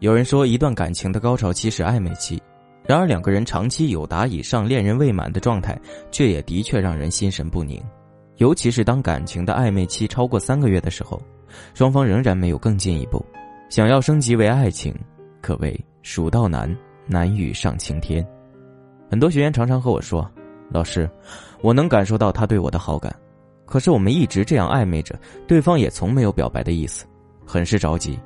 有人说，一段感情的高潮期是暧昧期，然而两个人长期有达以上恋人未满的状态，却也的确让人心神不宁。尤其是当感情的暧昧期超过三个月的时候，双方仍然没有更进一步，想要升级为爱情，可谓蜀道难，难于上青天。很多学员常常和我说：“老师，我能感受到他对我的好感，可是我们一直这样暧昧着，对方也从没有表白的意思，很是着急。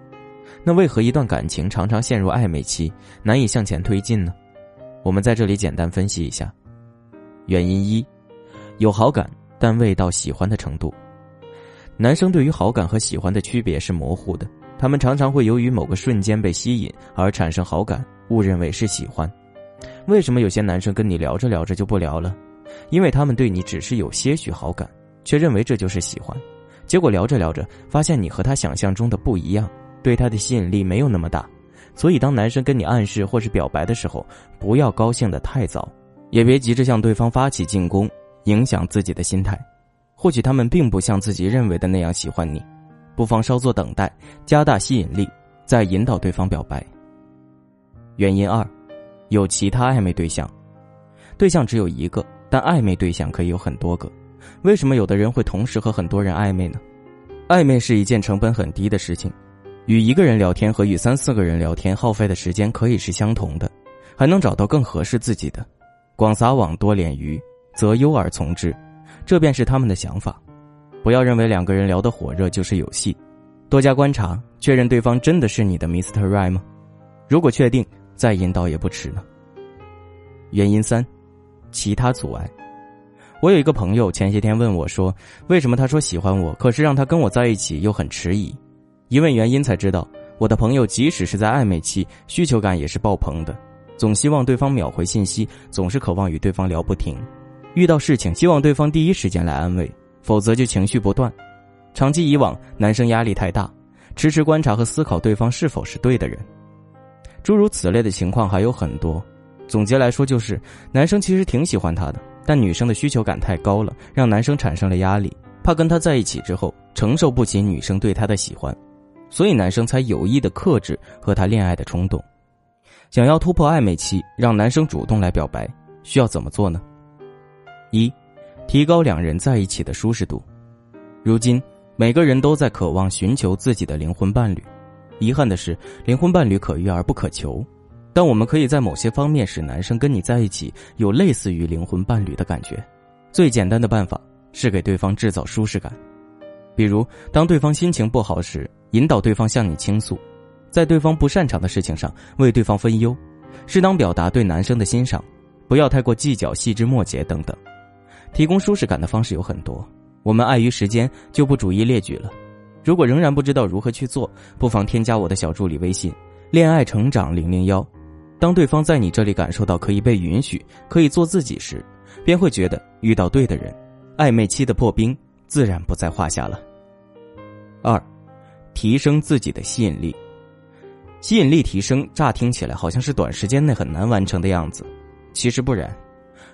那为何一段感情常常陷入暧昧期，难以向前推进呢？我们在这里简单分析一下。原因一，有好感。”但未到喜欢的程度。男生对于好感和喜欢的区别是模糊的，他们常常会由于某个瞬间被吸引而产生好感，误认为是喜欢。为什么有些男生跟你聊着聊着就不聊了？因为他们对你只是有些许好感，却认为这就是喜欢。结果聊着聊着，发现你和他想象中的不一样，对他的吸引力没有那么大。所以，当男生跟你暗示或是表白的时候，不要高兴的太早，也别急着向对方发起进攻。影响自己的心态，或许他们并不像自己认为的那样喜欢你，不妨稍作等待，加大吸引力，再引导对方表白。原因二，有其他暧昧对象，对象只有一个，但暧昧对象可以有很多个。为什么有的人会同时和很多人暧昧呢？暧昧是一件成本很低的事情，与一个人聊天和与三四个人聊天耗费的时间可以是相同的，还能找到更合适自己的。广撒网多敛鱼。择优而从之，这便是他们的想法。不要认为两个人聊得火热就是有戏，多加观察，确认对方真的是你的 Mr. Right 吗？如果确定，再引导也不迟呢。原因三，其他阻碍。我有一个朋友前些天问我说：“为什么他说喜欢我，可是让他跟我在一起又很迟疑？”一问原因才知道，我的朋友即使是在暧昧期，需求感也是爆棚的，总希望对方秒回信息，总是渴望与对方聊不停。遇到事情，希望对方第一时间来安慰，否则就情绪不断。长期以往，男生压力太大，迟迟观察和思考对方是否是对的人。诸如此类的情况还有很多。总结来说，就是男生其实挺喜欢她的，但女生的需求感太高了，让男生产生了压力，怕跟她在一起之后承受不起女生对他的喜欢，所以男生才有意的克制和他恋爱的冲动。想要突破暧昧期，让男生主动来表白，需要怎么做呢？一，提高两人在一起的舒适度。如今，每个人都在渴望寻求自己的灵魂伴侣。遗憾的是，灵魂伴侣可遇而不可求。但我们可以在某些方面使男生跟你在一起有类似于灵魂伴侣的感觉。最简单的办法是给对方制造舒适感。比如，当对方心情不好时，引导对方向你倾诉；在对方不擅长的事情上为对方分忧；适当表达对男生的欣赏，不要太过计较细枝末节等等。提供舒适感的方式有很多，我们碍于时间就不逐一列举了。如果仍然不知道如何去做，不妨添加我的小助理微信“恋爱成长零零幺”。当对方在你这里感受到可以被允许、可以做自己时，便会觉得遇到对的人，暧昧期的破冰自然不在话下了。二，提升自己的吸引力。吸引力提升，乍听起来好像是短时间内很难完成的样子，其实不然。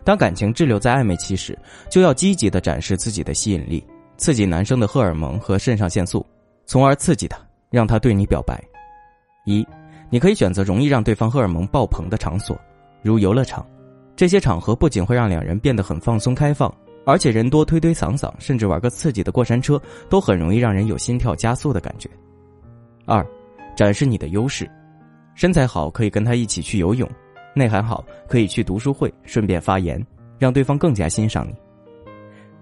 当感情滞留在暧昧期时，就要积极的展示自己的吸引力，刺激男生的荷尔蒙和肾上腺素，从而刺激他，让他对你表白。一，你可以选择容易让对方荷尔蒙爆棚的场所，如游乐场。这些场合不仅会让两人变得很放松开放，而且人多推推搡搡，甚至玩个刺激的过山车，都很容易让人有心跳加速的感觉。二，展示你的优势，身材好可以跟他一起去游泳。内涵好，可以去读书会，顺便发言，让对方更加欣赏你。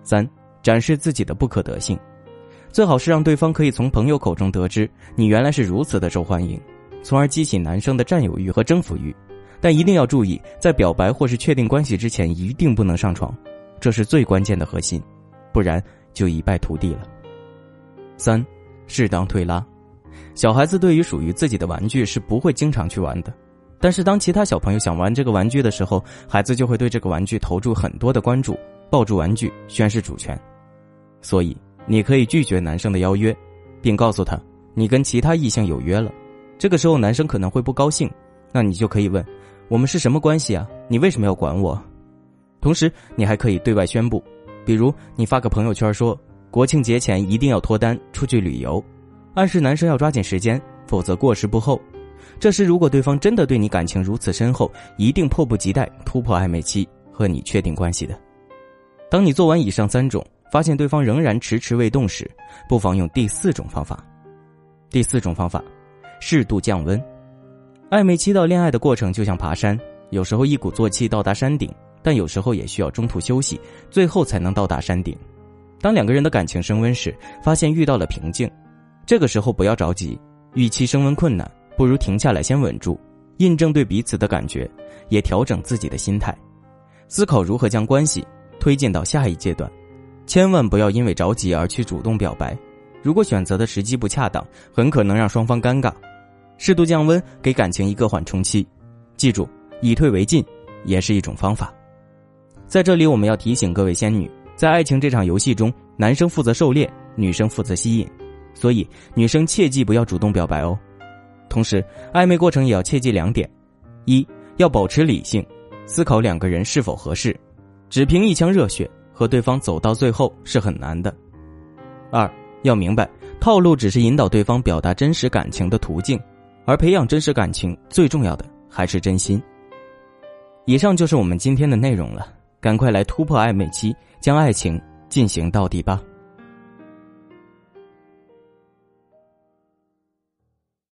三，展示自己的不可得性，最好是让对方可以从朋友口中得知你原来是如此的受欢迎，从而激起男生的占有欲和征服欲。但一定要注意，在表白或是确定关系之前，一定不能上床，这是最关键的核心，不然就一败涂地了。三，适当推拉，小孩子对于属于自己的玩具是不会经常去玩的。但是，当其他小朋友想玩这个玩具的时候，孩子就会对这个玩具投注很多的关注，抱住玩具宣示主权。所以，你可以拒绝男生的邀约，并告诉他你跟其他异性有约了。这个时候，男生可能会不高兴，那你就可以问：我们是什么关系啊？你为什么要管我？同时，你还可以对外宣布，比如你发个朋友圈说国庆节前一定要脱单出去旅游，暗示男生要抓紧时间。否则过时不候。这时，如果对方真的对你感情如此深厚，一定迫不及待突破暧昧期和你确定关系的。当你做完以上三种，发现对方仍然迟迟未动时，不妨用第四种方法。第四种方法，适度降温。暧昧期到恋爱的过程就像爬山，有时候一鼓作气到达山顶，但有时候也需要中途休息，最后才能到达山顶。当两个人的感情升温时，发现遇到了瓶颈，这个时候不要着急，预期升温困难，不如停下来先稳住，印证对彼此的感觉，也调整自己的心态，思考如何将关系推进到下一阶段。千万不要因为着急而去主动表白，如果选择的时机不恰当，很可能让双方尴尬。适度降温，给感情一个缓冲期。记住，以退为进也是一种方法。在这里，我们要提醒各位仙女。在爱情这场游戏中，男生负责狩猎，女生负责吸引，所以女生切记不要主动表白哦。同时，暧昧过程也要切记两点：一要保持理性，思考两个人是否合适，只凭一腔热血和对方走到最后是很难的；二要明白，套路只是引导对方表达真实感情的途径，而培养真实感情最重要的还是真心。以上就是我们今天的内容了。赶快来突破暧昧期，将爱情进行到底吧。